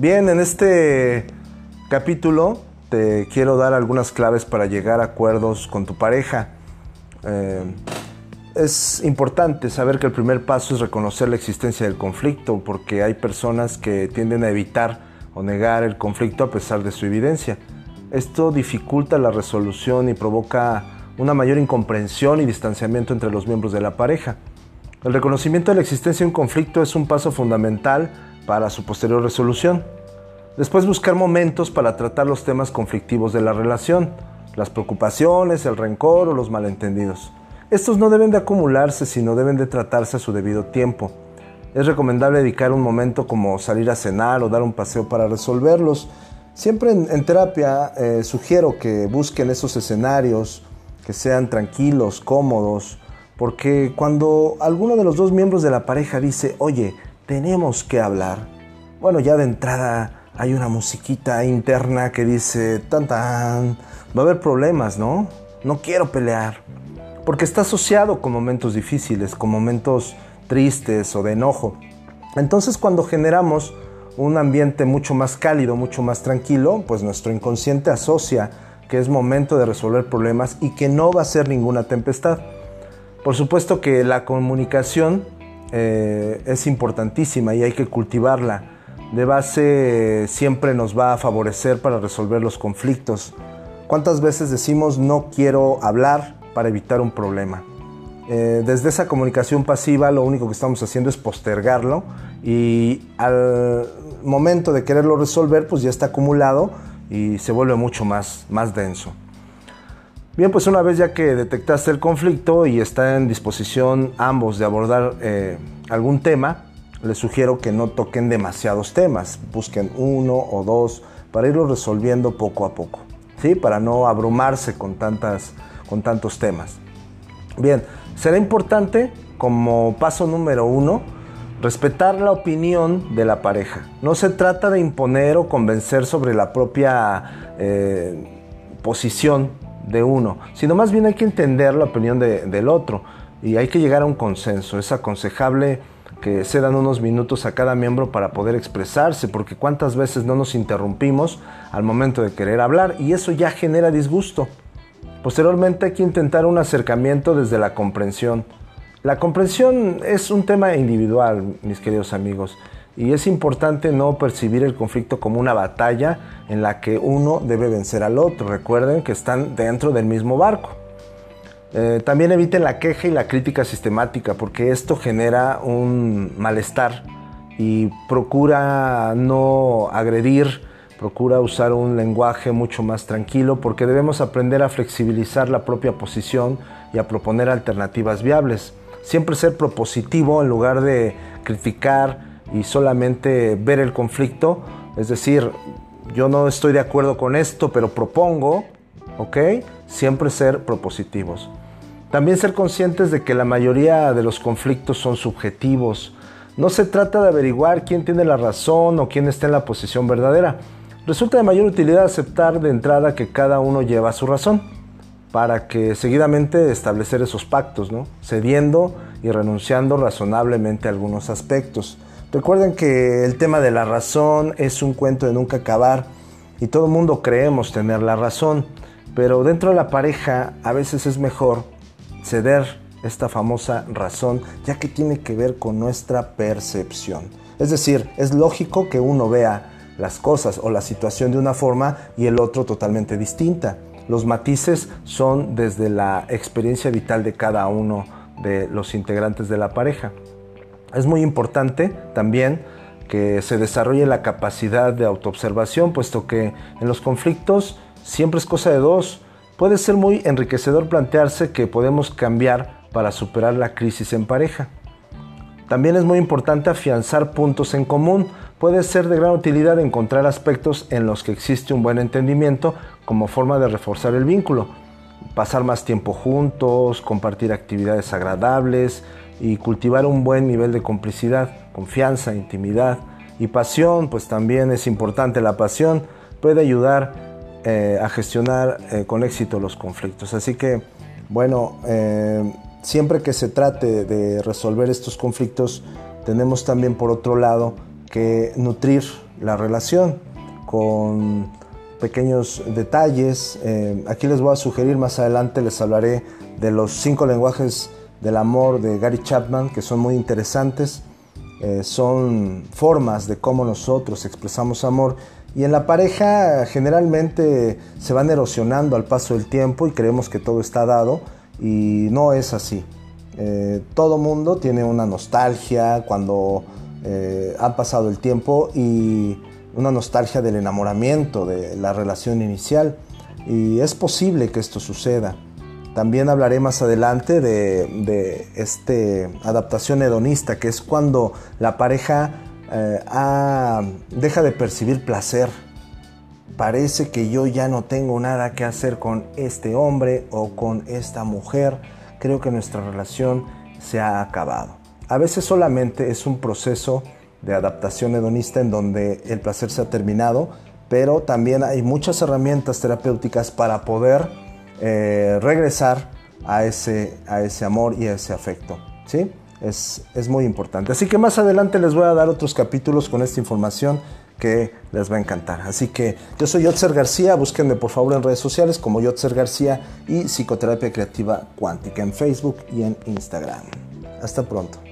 Bien, en este capítulo te quiero dar algunas claves para llegar a acuerdos con tu pareja. Eh, es importante saber que el primer paso es reconocer la existencia del conflicto, porque hay personas que tienden a evitar o negar el conflicto a pesar de su evidencia. Esto dificulta la resolución y provoca una mayor incomprensión y distanciamiento entre los miembros de la pareja. El reconocimiento de la existencia de un conflicto es un paso fundamental para su posterior resolución. Después buscar momentos para tratar los temas conflictivos de la relación, las preocupaciones, el rencor o los malentendidos. Estos no deben de acumularse, sino deben de tratarse a su debido tiempo. Es recomendable dedicar un momento como salir a cenar o dar un paseo para resolverlos. Siempre en, terapia eh, sugiero que busquen esos escenarios que sean tranquilos, cómodos, porque cuando alguno de los dos miembros de la pareja dice, oye, tenemos que hablar, bueno, ya de entrada hay una musiquita interna que dice, tan tan, va a haber problemas, ¿no? No quiero pelear. Porque está asociado con momentos difíciles, con momentos tristes o de enojo. Entonces cuando generamos un ambiente mucho más cálido, mucho más tranquilo, pues nuestro inconsciente asocia que es momento de resolver problemas y que no va a ser ninguna tempestad. Por supuesto que la comunicación eh, es importantísima y hay que cultivarla. De base siempre nos va a favorecer para resolver los conflictos. ¿Cuántas veces decimos no quiero hablar para evitar un problema? Eh, desde esa comunicación pasiva lo único que estamos haciendo es postergarlo y al momento de quererlo resolver pues ya está acumulado y se vuelve mucho más, más denso. Bien, pues una vez ya que detectaste el conflicto y está en disposición ambos de abordar eh, algún tema, les sugiero que no toquen demasiados temas, busquen uno o dos para irlo resolviendo poco a poco, ¿sí? Para no abrumarse con, tantas, con tantos temas. Bien, será importante como paso número uno respetar la opinión de la pareja. No se trata de imponer o convencer sobre la propia eh, posición de uno, sino más bien hay que entender la opinión del otro y hay que llegar a un consenso. Es aconsejable que se dan unos minutos a cada miembro para poder expresarse, porque cuántas veces no nos interrumpimos al momento de querer hablar y eso ya genera disgusto. Posteriormente hay que intentar un acercamiento desde la comprensión. La comprensión es un tema individual, mis queridos amigos, y es importante no percibir el conflicto como una batalla en la que uno debe vencer al otro. Recuerden que están dentro del mismo barco. Eh, también eviten la queja y la crítica sistemática porque esto genera un malestar y procura no agredir, procura usar un lenguaje mucho más tranquilo porque debemos aprender a flexibilizar la propia posición y a proponer alternativas viables. Siempre ser propositivo en lugar de criticar, y solamente ver el conflicto, es decir, yo no estoy de acuerdo con esto, pero propongo, ¿ok? Siempre ser propositivos. También ser conscientes de que la mayoría de los conflictos son subjetivos. No se trata de averiguar quién tiene la razón o quién está en la posición verdadera. Resulta de mayor utilidad aceptar de entrada que cada uno lleva su razón, para que seguidamente establecer esos pactos, ¿no? cediendo y renunciando razonablemente a algunos aspectos. Recuerden que el tema de la razón es un cuento de nunca acabar y todo el mundo creemos tener la razón, pero dentro de la pareja a veces es mejor ceder esta famosa razón, ya que tiene que ver con nuestra percepción. Es decir, es lógico que uno vea las cosas o la situación de una forma y el otro totalmente distinta. Los matices son desde la experiencia vital de cada uno de los integrantes de la pareja. Es muy importante también que se desarrolle la capacidad de autoobservación, puesto que en los conflictos siempre es cosa de dos. Puede ser muy enriquecedor plantearse que podemos cambiar para superar la crisis en pareja. También es muy importante afianzar puntos en común. Puede ser de gran utilidad encontrar aspectos en los que existe un buen entendimiento como forma de reforzar el vínculo. Pasar más tiempo juntos, compartir actividades agradables, y cultivar un buen nivel de complicidad, confianza, intimidad y pasión, pues también es importante. La pasión puede ayudar eh, a gestionar eh, con éxito los conflictos. Así que, bueno, eh, siempre que se trate de resolver estos conflictos, tenemos también por otro lado que nutrir la relación con pequeños detalles. Eh, aquí les voy a sugerir, más adelante les hablaré de los cinco lenguajes del amor de Gary Chapman, que son muy interesantes. Eh, son formas de cómo nosotros expresamos amor. Y en la pareja generalmente se van erosionando al paso del tiempo y creemos que todo está dado y no es así. Eh, todo mundo tiene una nostalgia cuando ha pasado el tiempo y una nostalgia del enamoramiento, de la relación inicial. Y es posible que esto suceda. También hablaré más adelante de, de esta adaptación hedonista, que es cuando la pareja eh, deja de percibir placer. Parece que yo ya no tengo nada que hacer con este hombre o con esta mujer. Creo que nuestra relación se ha acabado. A veces solamente es un proceso de adaptación hedonista en donde el placer se ha terminado, pero también hay muchas herramientas terapéuticas para poder eh, regresar a ese, a ese amor y a ese afecto. ¿sí? Es, es muy importante. Así que más adelante les voy a dar otros capítulos con esta información que les va a encantar. Así que yo soy Yotzer García, búsquenme por favor en redes sociales como Yotzer García y Psicoterapia Creativa Cuántica en Facebook y en Instagram. Hasta pronto.